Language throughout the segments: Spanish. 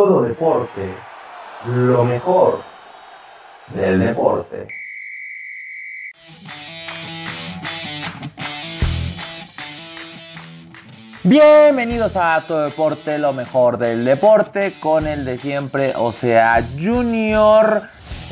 todo deporte, lo mejor del deporte. Bienvenidos a Todo Deporte, lo mejor del deporte, con el de siempre, o sea, Junior.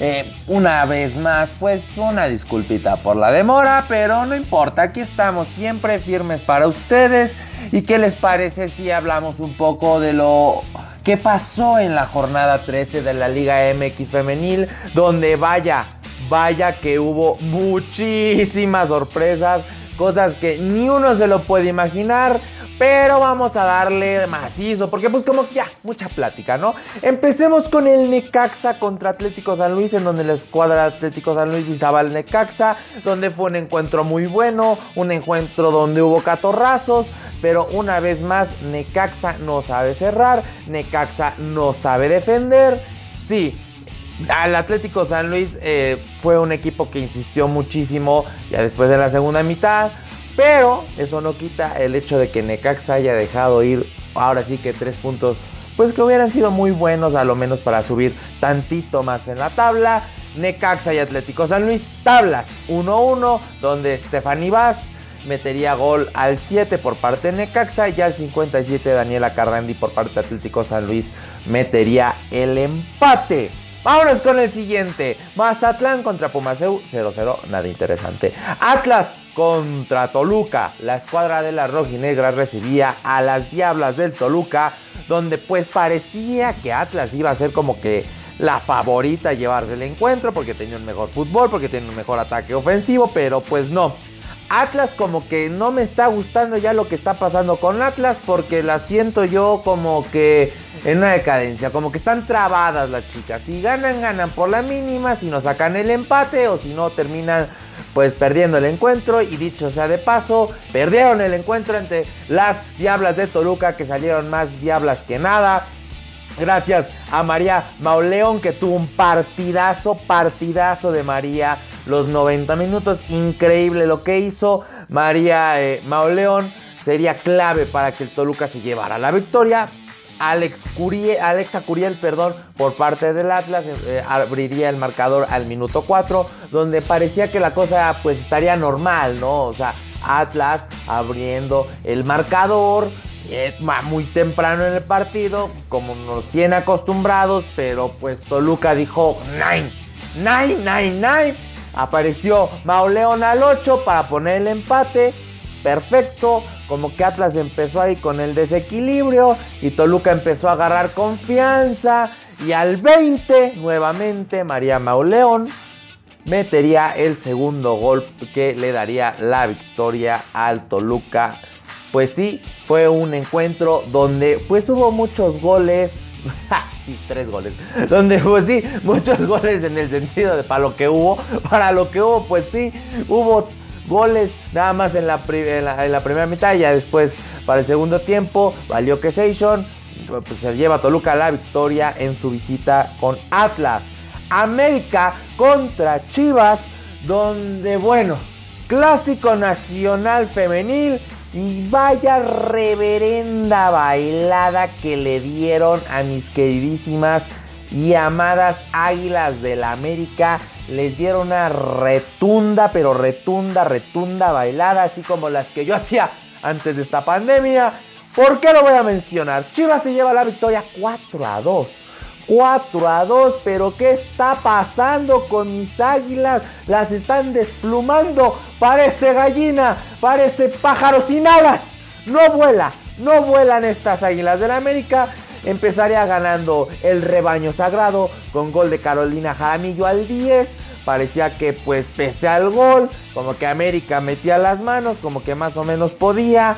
Eh, una vez más, pues una disculpita por la demora, pero no importa, aquí estamos siempre firmes para ustedes. ¿Y qué les parece si hablamos un poco de lo que pasó en la jornada 13 de la Liga MX femenil? Donde vaya, vaya que hubo muchísimas sorpresas, cosas que ni uno se lo puede imaginar. Pero vamos a darle macizo, porque pues como que ya, mucha plática, ¿no? Empecemos con el Necaxa contra Atlético San Luis, en donde la escuadra Atlético San Luis visitaba al Necaxa, donde fue un encuentro muy bueno, un encuentro donde hubo catorrazos, pero una vez más Necaxa no sabe cerrar, Necaxa no sabe defender, sí. Al Atlético San Luis eh, fue un equipo que insistió muchísimo ya después de la segunda mitad, pero eso no quita el hecho de que Necaxa haya dejado ir ahora sí que tres puntos, pues que hubieran sido muy buenos a lo menos para subir tantito más en la tabla. Necaxa y Atlético San Luis, tablas 1-1, donde Stephanie Vaz metería gol al 7 por parte de Necaxa y al 57 Daniela Carrandi por parte de Atlético San Luis metería el empate. Vámonos con el siguiente. Mazatlán contra Pumaseu 0-0, nada interesante. Atlas contra Toluca. La escuadra de las rojinegras recibía a las diablas del Toluca, donde pues parecía que Atlas iba a ser como que la favorita a llevarse el encuentro porque tenía un mejor fútbol, porque tenía un mejor ataque ofensivo, pero pues no. Atlas como que no me está gustando ya lo que está pasando con Atlas porque la siento yo como que en una decadencia, como que están trabadas las chicas. Si ganan, ganan por la mínima, si no sacan el empate o si no terminan pues perdiendo el encuentro y dicho sea de paso, perdieron el encuentro entre las Diablas de Toluca que salieron más diablas que nada. Gracias a María Mauleón que tuvo un partidazo, partidazo de María. Los 90 minutos, increíble lo que hizo. María eh, Mauleón sería clave para que el Toluca se llevara la victoria. Alex Curiel, Alexa Curiel, perdón, por parte del Atlas, eh, abriría el marcador al minuto 4, donde parecía que la cosa pues estaría normal, ¿no? O sea, Atlas abriendo el marcador, es muy temprano en el partido, como nos tiene acostumbrados, pero pues Toluca dijo, nine, nine, nine, nine. Apareció Mauleón al 8 para poner el empate, perfecto como que Atlas empezó ahí con el desequilibrio y Toluca empezó a agarrar confianza y al 20 nuevamente María Mauleón metería el segundo gol que le daría la victoria al Toluca. Pues sí, fue un encuentro donde pues hubo muchos goles. sí, tres goles. Donde pues sí, muchos goles en el sentido de para lo que hubo. Para lo que hubo, pues sí, hubo goles nada más en la, primera mitad. Ya después para el segundo tiempo valió que Station pues, se lleva a Toluca la victoria en su visita con Atlas. América contra Chivas, donde bueno, clásico nacional femenil y vaya reverenda bailada que le dieron a mis queridísimas y amadas Águilas del América les dieron una retunda, pero retunda, retunda bailada, así como las que yo hacía antes de esta pandemia. ¿Por qué lo voy a mencionar? Chivas se lleva la victoria 4 a 2. 4 a 2, pero ¿qué está pasando con mis águilas? Las están desplumando. Parece gallina, parece pájaro sin alas. No vuela, no vuelan estas águilas de la América empezaría ganando el rebaño sagrado con gol de Carolina Jaramillo al 10. Parecía que pues pese al gol, como que América metía las manos, como que más o menos podía.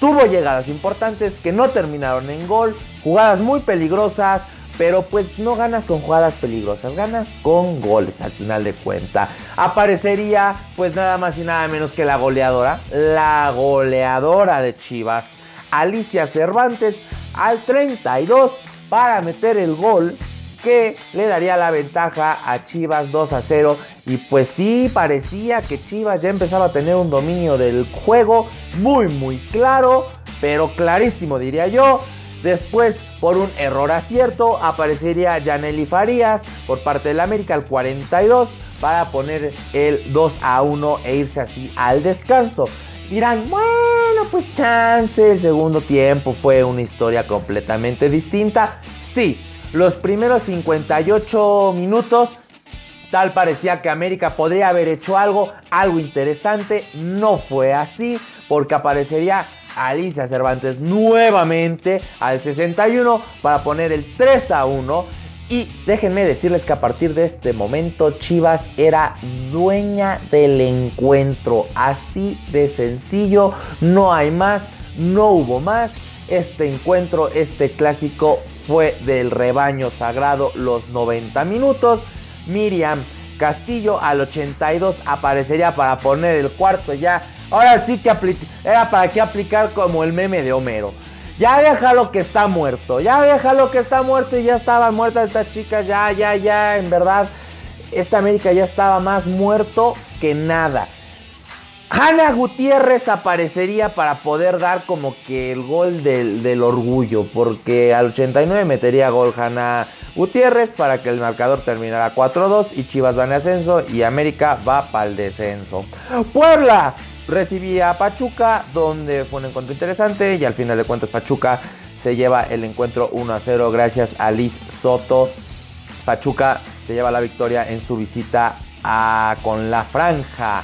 Tuvo llegadas importantes que no terminaron en gol, jugadas muy peligrosas, pero pues no ganas con jugadas peligrosas, ganas con goles al final de cuenta. Aparecería pues nada más y nada menos que la goleadora, la goleadora de Chivas, Alicia Cervantes, al 32 para meter el gol que le daría la ventaja a Chivas 2 a 0. Y pues sí, parecía que Chivas ya empezaba a tener un dominio del juego muy muy claro, pero clarísimo diría yo. Después, por un error acierto, aparecería Janely Farías por parte del América al 42 para poner el 2 a 1 e irse así al descanso. Dirán, bueno, pues chance, el segundo tiempo fue una historia completamente distinta. Sí, los primeros 58 minutos Tal parecía que América podría haber hecho algo, algo interesante. No fue así, porque aparecería Alicia Cervantes nuevamente al 61 para poner el 3 a 1. Y déjenme decirles que a partir de este momento Chivas era dueña del encuentro. Así de sencillo, no hay más, no hubo más. Este encuentro, este clásico fue del rebaño sagrado los 90 minutos. Miriam Castillo al 82 aparecería para poner el cuarto ya. Ahora sí que era para que aplicar como el meme de Homero. Ya déjalo que está muerto, ya déjalo que está muerto y ya estaba muerta esta chica, ya, ya, ya, en verdad, esta América ya estaba más muerto que nada. Hanna Gutiérrez aparecería para poder dar como que el gol del, del orgullo, porque al 89 metería gol Hanna Gutiérrez para que el marcador terminara 4-2 y Chivas va en ascenso y América va para el descenso. Puebla recibía a Pachuca, donde fue un encuentro interesante y al final de cuentas Pachuca se lleva el encuentro 1-0 gracias a Liz Soto. Pachuca se lleva la victoria en su visita a, con la franja.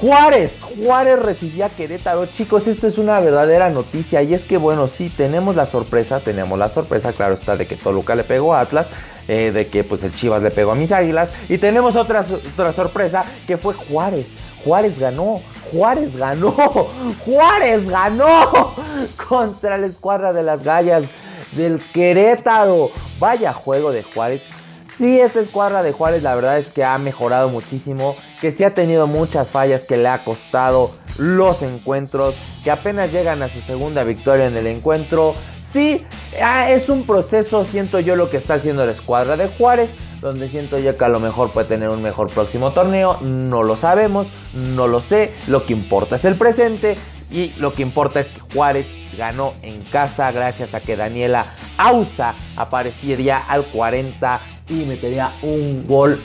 Juárez, Juárez recibía Querétaro. Chicos, esto es una verdadera noticia. Y es que, bueno, sí, tenemos la sorpresa, tenemos la sorpresa, claro está, de que Toluca le pegó a Atlas. Eh, de que pues el Chivas le pegó a mis águilas. Y tenemos otra, otra sorpresa que fue Juárez. Juárez ganó, Juárez ganó, Juárez ganó contra la escuadra de las gallas del Querétaro. Vaya juego de Juárez. Sí, esta escuadra de Juárez la verdad es que ha mejorado muchísimo, que sí ha tenido muchas fallas que le ha costado los encuentros, que apenas llegan a su segunda victoria en el encuentro. Sí, ah, es un proceso, siento yo, lo que está haciendo la escuadra de Juárez, donde siento yo que a lo mejor puede tener un mejor próximo torneo, no lo sabemos, no lo sé, lo que importa es el presente y lo que importa es que Juárez ganó en casa gracias a que Daniela Ausa aparecería al 40 y metería un gol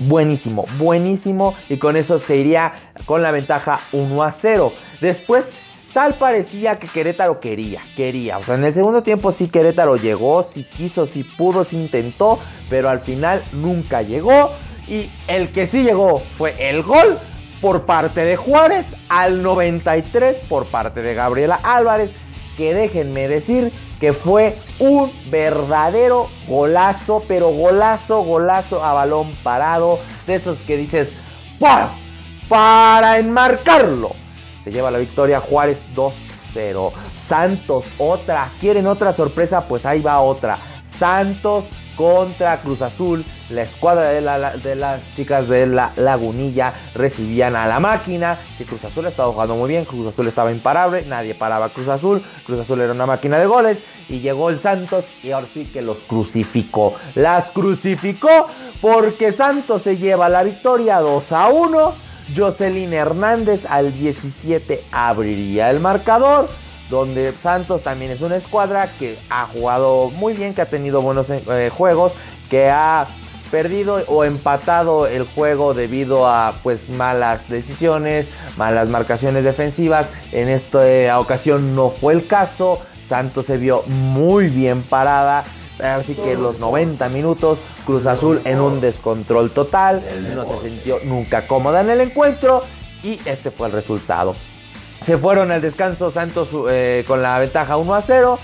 buenísimo, buenísimo. Y con eso se iría con la ventaja 1 a 0. Después, tal parecía que Querétaro quería, quería. O sea, en el segundo tiempo sí Querétaro llegó, sí quiso, sí pudo, sí intentó, pero al final nunca llegó. Y el que sí llegó fue el gol por parte de Juárez al 93 por parte de Gabriela Álvarez que déjenme decir que fue un verdadero golazo, pero golazo, golazo a balón parado, de esos que dices, ¡Wow! Para enmarcarlo. Se lleva la victoria Juárez 2-0. Santos, otra. ¿Quieren otra sorpresa? Pues ahí va otra. Santos contra Cruz Azul. La escuadra de, las chicas de la Lagunilla recibían a la máquina. Que Cruz Azul estaba jugando muy bien. Cruz Azul estaba imparable. Nadie paraba Cruz Azul. Cruz Azul era una máquina de goles. Y llegó el Santos y ahora sí que los crucificó. Las crucificó porque Santos se lleva la victoria 2 a 1. Jocelyn Hernández al 17 abriría el marcador donde Santos también es una escuadra que ha jugado muy bien, que ha tenido buenos eh, juegos, que ha perdido o empatado el juego debido a pues malas decisiones, malas marcaciones defensivas. En esta ocasión no fue el caso. Santos se vio muy bien parada. Así que los 90 minutos, Cruz Azul en un descontrol total. No se sintió nunca cómoda en el encuentro. Y este fue el resultado. Se fueron al descanso Santos eh, con la ventaja 1 a 0.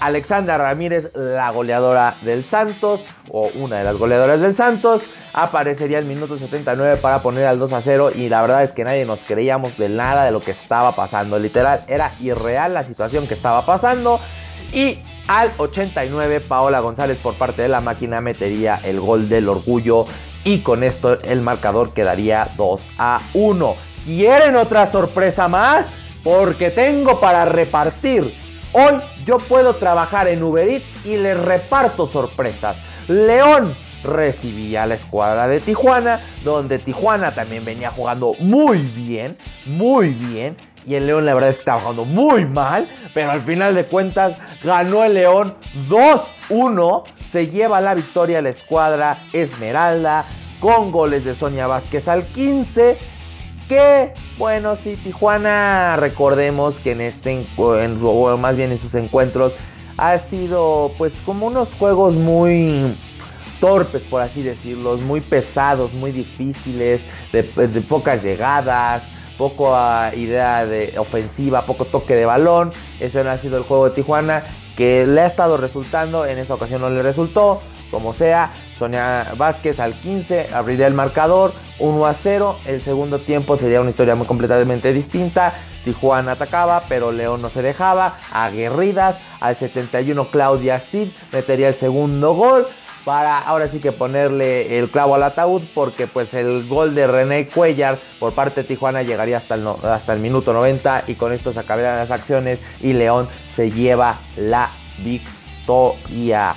Alexandra Ramírez, la goleadora del Santos, o una de las goleadoras del Santos, aparecería el minuto 79 para poner al 2 a 0. Y la verdad es que nadie nos creíamos de nada de lo que estaba pasando. Literal, era irreal la situación que estaba pasando. Y al 89, Paola González por parte de la máquina metería el gol del orgullo. Y con esto el marcador quedaría 2 a 1. ¿Quieren otra sorpresa más? porque tengo para repartir. Hoy yo puedo trabajar en Uber Eats y les reparto sorpresas. León recibía a la escuadra de Tijuana, donde Tijuana también venía jugando muy bien, muy bien. y el León la verdad es que estaba jugando muy mal, pero al final de cuentas ganó el León 2-1, se lleva la victoria la escuadra Esmeralda con goles de Sonia Vázquez al 15. Que bueno, sí, Tijuana, recordemos que en este, en su, más bien en sus encuentros, ha sido pues como unos juegos muy torpes, por así decirlo, muy pesados, muy difíciles, de, pocas llegadas, poco idea de ofensiva, poco toque de balón. Ese no ha sido el juego de Tijuana que le ha estado resultando, en esta ocasión no le resultó, como sea. Sonia Vázquez al 15 abriría el marcador 1 a 0. El segundo tiempo sería una historia muy completamente distinta. Tijuana atacaba, pero León no se dejaba. Aguerridas. Al 71 Claudia Cid metería el segundo gol para ahora sí que ponerle el clavo al ataúd porque pues el gol de René Cuellar por parte de Tijuana llegaría hasta el, hasta el minuto 90 y con esto se acabarían las acciones y León se lleva la victoria.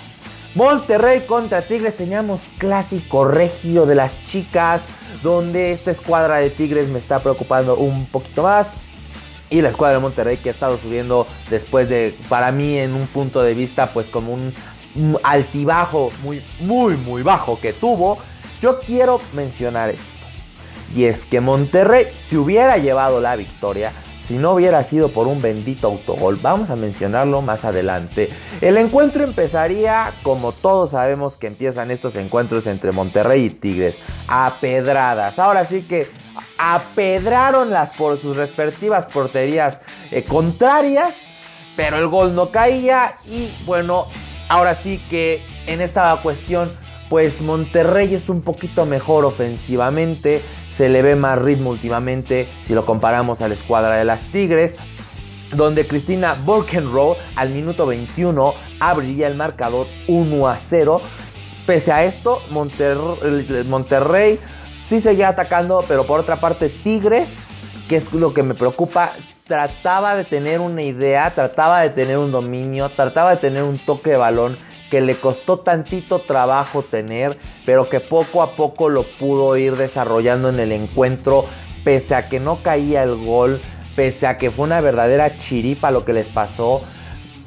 Monterrey contra Tigres teníamos clásico regio de las chicas donde esta escuadra de Tigres me está preocupando un poquito más. Y la escuadra de Monterrey que ha estado subiendo después de, para mí en un punto de vista, pues como un altibajo muy, muy, muy bajo que tuvo, yo quiero mencionar esto. Y es que Monterrey, si hubiera llevado la victoria, si no hubiera sido por un bendito autogol, vamos a mencionarlo más adelante. El encuentro empezaría como todos sabemos que empiezan estos encuentros entre Monterrey y Tigres, a pedradas. Ahora sí que apedraron las por sus respectivas porterías eh, contrarias, pero el gol no caía y bueno, Ahora sí que en esta cuestión, pues Monterrey es un poquito mejor ofensivamente. Se le ve más ritmo últimamente si lo comparamos a la escuadra de las Tigres. Donde Cristina Burkenrow al minuto 21 abriría el marcador 1 a 0. Pese a esto, Monterrey, Monterrey sí seguía atacando, pero por otra parte Tigres, que es lo que me preocupa, trataba de tener una idea, trataba de tener un dominio, trataba de tener un toque de balón que le costó tantito trabajo tener, pero que poco a poco lo pudo ir desarrollando en el encuentro, pese a que no caía el gol, pese a que fue una verdadera chiripa lo que les pasó.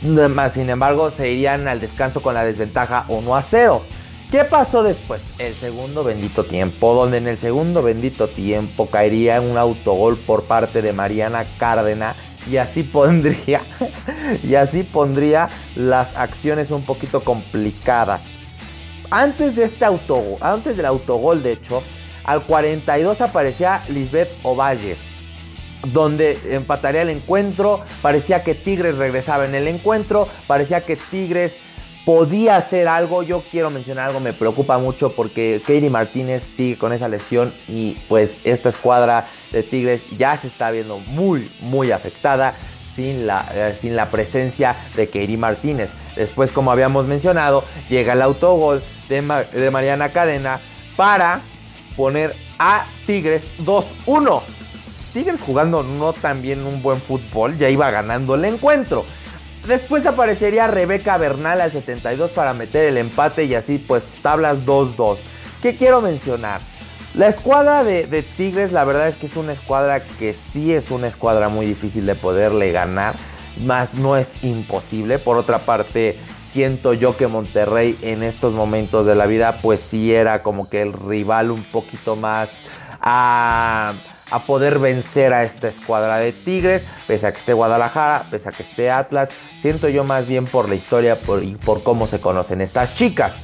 Sin embargo, se irían al descanso con la desventaja 1 a 0. ¿Qué pasó después? El segundo bendito tiempo, donde en el segundo bendito tiempo caería un autogol por parte de Mariana Cárdenas y así pondría y así pondría las acciones un poquito complicadas. Antes de este autogol, antes del autogol de hecho, al 42 aparecía Lisbeth Ovalle donde empataría el encuentro, parecía que Tigres regresaba en el encuentro, parecía que Tigres podía hacer algo. Yo quiero mencionar algo, me preocupa mucho porque Katie Martínez sigue con esa lesión y pues esta escuadra de Tigres ya se está viendo muy, muy afectada sin la, eh, sin la presencia de Katie Martínez. Después, como habíamos mencionado, llega el autogol de, de Mariana Cadena para poner a Tigres 2-1. Tigres jugando no tan bien un buen fútbol, ya iba ganando el encuentro. Después aparecería Rebeca Bernal al 72 para meter el empate y así pues tablas 2-2. ¿Qué quiero mencionar? La escuadra de, Tigres la verdad es que es una escuadra que sí es una escuadra muy difícil de poderle ganar, más no es imposible. Por otra parte, siento yo que Monterrey en estos momentos de la vida pues sí era como que el rival un poquito más a a poder vencer a esta escuadra de Tigres, pese a que esté Guadalajara, pese a que esté Atlas. Siento yo más bien por la historia y por cómo se conocen estas chicas.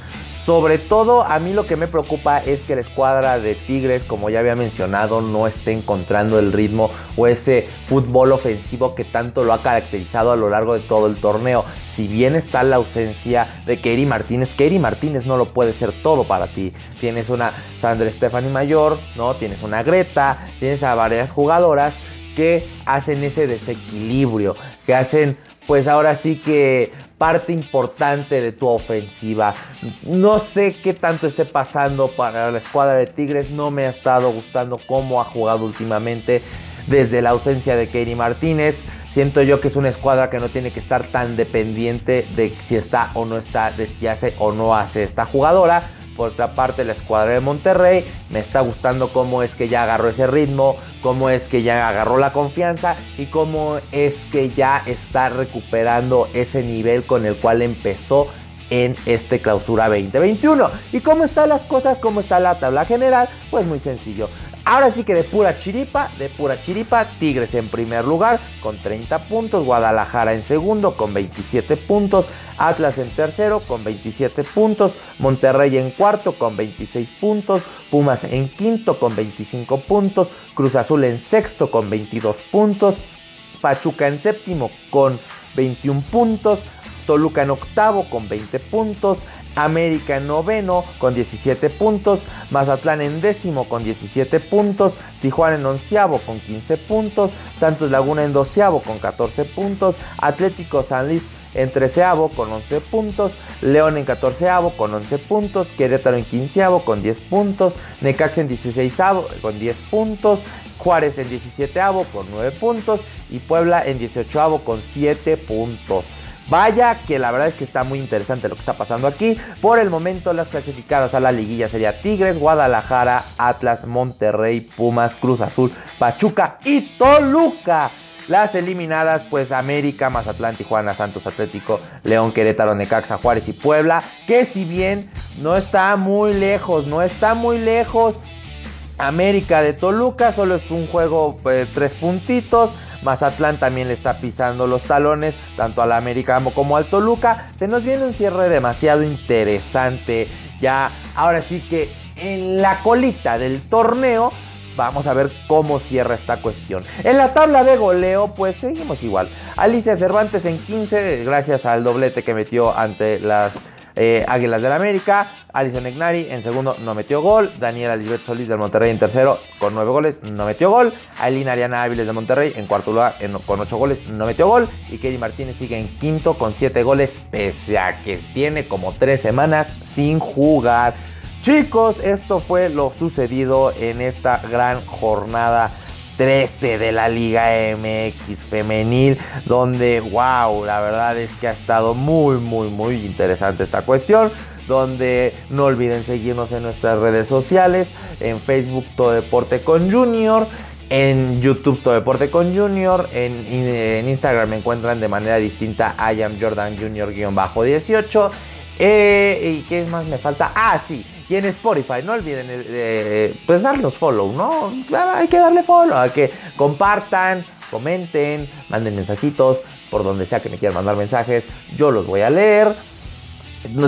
Sobre todo a mí lo que me preocupa es que la escuadra de Tigres, como ya había mencionado, no esté encontrando el ritmo o ese fútbol ofensivo que tanto lo ha caracterizado a lo largo de todo el torneo. Si bien está la ausencia de Kerry Martínez, Kerry Martínez no lo puede ser todo para ti. Tienes una Sandra Stephanie Mayor, ¿no? Tienes una Greta, tienes a varias jugadoras que hacen ese desequilibrio, que hacen pues ahora sí que parte importante de tu ofensiva. No sé qué tanto esté pasando para la escuadra de Tigres, no me ha estado gustando cómo ha jugado últimamente desde la ausencia de Katie Martínez. Siento yo que es una escuadra que no tiene que estar tan dependiente de si está o no está, de si hace o no hace esta jugadora. Por otra parte, la escuadra de Monterrey me está gustando cómo es que ya agarró ese ritmo, cómo es que ya agarró la confianza y cómo es que ya está recuperando ese nivel con el cual empezó en este clausura 2021. ¿Y cómo están las cosas? ¿Cómo está la tabla general? Pues muy sencillo. Ahora sí que de pura chiripa, de pura chiripa, Tigres en primer lugar con 30 puntos, Guadalajara en segundo con 27 puntos, Atlas en tercero con 27 puntos, Monterrey en cuarto con 26 puntos, Pumas en quinto con 25 puntos, Cruz Azul en sexto con 22 puntos, Pachuca en séptimo con 21 puntos, Toluca en octavo con 20 puntos, América en noveno con 17 puntos, Mazatlán en décimo con 17 puntos, Tijuana en onceavo con 15 puntos, Santos Laguna en doceavo con 14 puntos, Atlético San Luis en treceavo con 11 puntos, León en catorceavo con 11 puntos, Querétaro en quinceavo con 10 puntos, Necaxa en dieciséisavo con 10 puntos, Juárez en 17 con 9 puntos y Puebla en 18 con 7 puntos. Vaya que la verdad es que está muy interesante lo que está pasando aquí. Por el momento las clasificadas a la liguilla sería Tigres, Guadalajara, Atlas, Monterrey, Pumas, Cruz Azul, Pachuca y Toluca. Las eliminadas, pues América, Mazatlán, Tijuana, Santos Atlético, León, Querétaro, Necaxa, Juárez y Puebla. Que si bien no está muy lejos, no está muy lejos. América de Toluca, solo es un juego pues, tres puntitos. Mazatlán también le está pisando los talones, tanto al América como al Toluca. Se nos viene un cierre demasiado interesante. Ya, ahora sí que en la colita del torneo vamos a ver cómo cierra esta cuestión. En la tabla de goleo, pues seguimos igual. Alicia Cervantes en 15, gracias al doblete que metió ante las eh, Águilas del América, Alison Egnari en segundo no metió gol, Daniela Lisbeth Solís del Monterrey en tercero con nueve goles no metió gol, Ailina Ariana Áviles de Monterrey en cuarto lugar con ocho goles no metió gol y Kelly Martínez sigue en quinto con siete goles pese a que tiene como tres semanas sin jugar. Chicos, esto fue lo sucedido en esta gran jornada 13 de la Liga MX femenil, donde, wow, la verdad es que ha estado muy, muy, muy interesante esta cuestión. Donde no olviden seguirnos en nuestras redes sociales, en Facebook Todo Deporte con Junior, en YouTube Todo Deporte con Junior, en, Instagram me encuentran de manera distinta I am Jordan Junior-18. Eh, ¿Y qué más me falta? Ah, sí y en Spotify, no olviden eh, eh, pues darnos follow, ¿no? hay que darle follow, hay que compartan, comenten, manden mensajitos por donde sea que me quieran mandar mensajes, yo los voy a leer.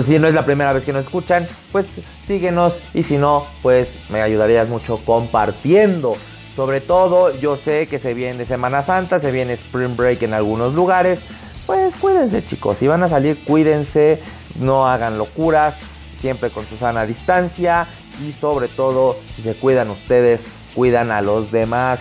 Si no es la primera vez que nos escuchan, pues síguenos y si no, pues me ayudarías mucho compartiendo. Sobre todo, yo sé que se viene Semana Santa, se viene Spring Break en algunos lugares. Pues cuídense chicos, si van a salir, cuídense, no hagan locuras, siempre con su sana distancia y sobre todo si se cuidan ustedes, cuidan a los demás.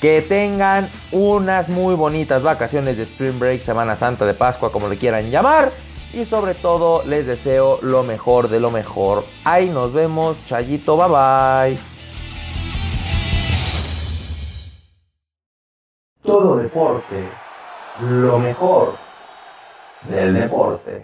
Que tengan unas muy bonitas vacaciones de Spring Break, Semana Santa, de Pascua, como le quieran llamar. Y sobre todo les deseo lo mejor de lo mejor. Ahí nos vemos, Chayito, bye bye. Todo deporte, lo mejor del deporte.